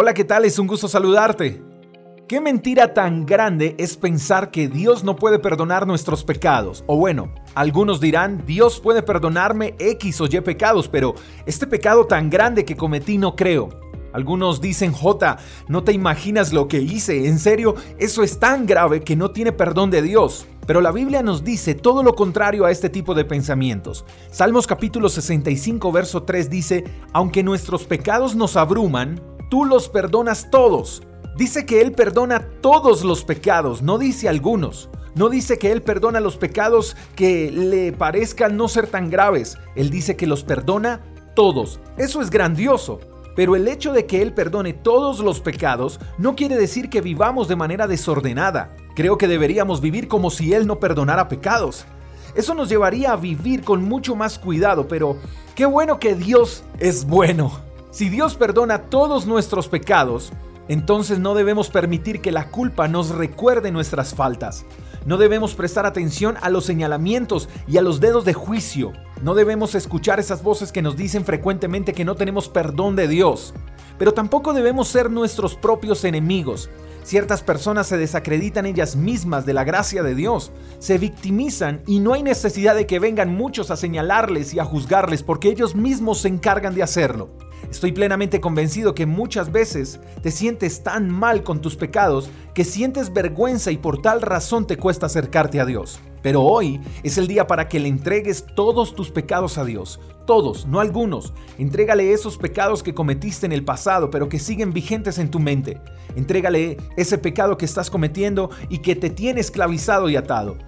Hola, ¿qué tal? Es un gusto saludarte. ¿Qué mentira tan grande es pensar que Dios no puede perdonar nuestros pecados? O bueno, algunos dirán, Dios puede perdonarme X o Y pecados, pero este pecado tan grande que cometí no creo. Algunos dicen, J, no te imaginas lo que hice, en serio, eso es tan grave que no tiene perdón de Dios. Pero la Biblia nos dice todo lo contrario a este tipo de pensamientos. Salmos capítulo 65, verso 3 dice, aunque nuestros pecados nos abruman, tú los perdonas todos. Dice que Él perdona todos los pecados, no dice algunos. No dice que Él perdona los pecados que le parezcan no ser tan graves. Él dice que los perdona todos. Eso es grandioso. Pero el hecho de que Él perdone todos los pecados no quiere decir que vivamos de manera desordenada. Creo que deberíamos vivir como si Él no perdonara pecados. Eso nos llevaría a vivir con mucho más cuidado, pero qué bueno que Dios es bueno. Si Dios perdona todos nuestros pecados, entonces no debemos permitir que la culpa nos recuerde nuestras faltas. No debemos prestar atención a los señalamientos y a los dedos de juicio. No debemos escuchar esas voces que nos dicen frecuentemente que no tenemos perdón de Dios. Pero tampoco debemos ser nuestros propios enemigos. Ciertas personas se desacreditan ellas mismas de la gracia de Dios, se victimizan y no hay necesidad de que vengan muchos a señalarles y a juzgarles porque ellos mismos se encargan de hacerlo. Estoy plenamente convencido que muchas veces te sientes tan mal con tus pecados que sientes vergüenza y por tal razón te cuesta acercarte a Dios. Pero hoy es el día para que le entregues todos tus pecados a Dios. Todos, no algunos. Entrégale esos pecados que cometiste en el pasado, pero que siguen vigentes en tu mente. Entrégale ese pecado que estás cometiendo y que te tiene esclavizado y atado.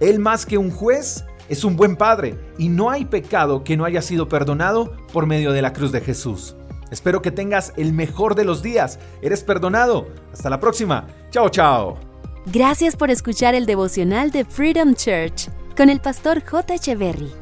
Él más que un juez es un buen Padre y no hay pecado que no haya sido perdonado por medio de la cruz de Jesús. Espero que tengas el mejor de los días. Eres perdonado. Hasta la próxima. Chao, chao. Gracias por escuchar el devocional de Freedom Church con el pastor J. Echeverry.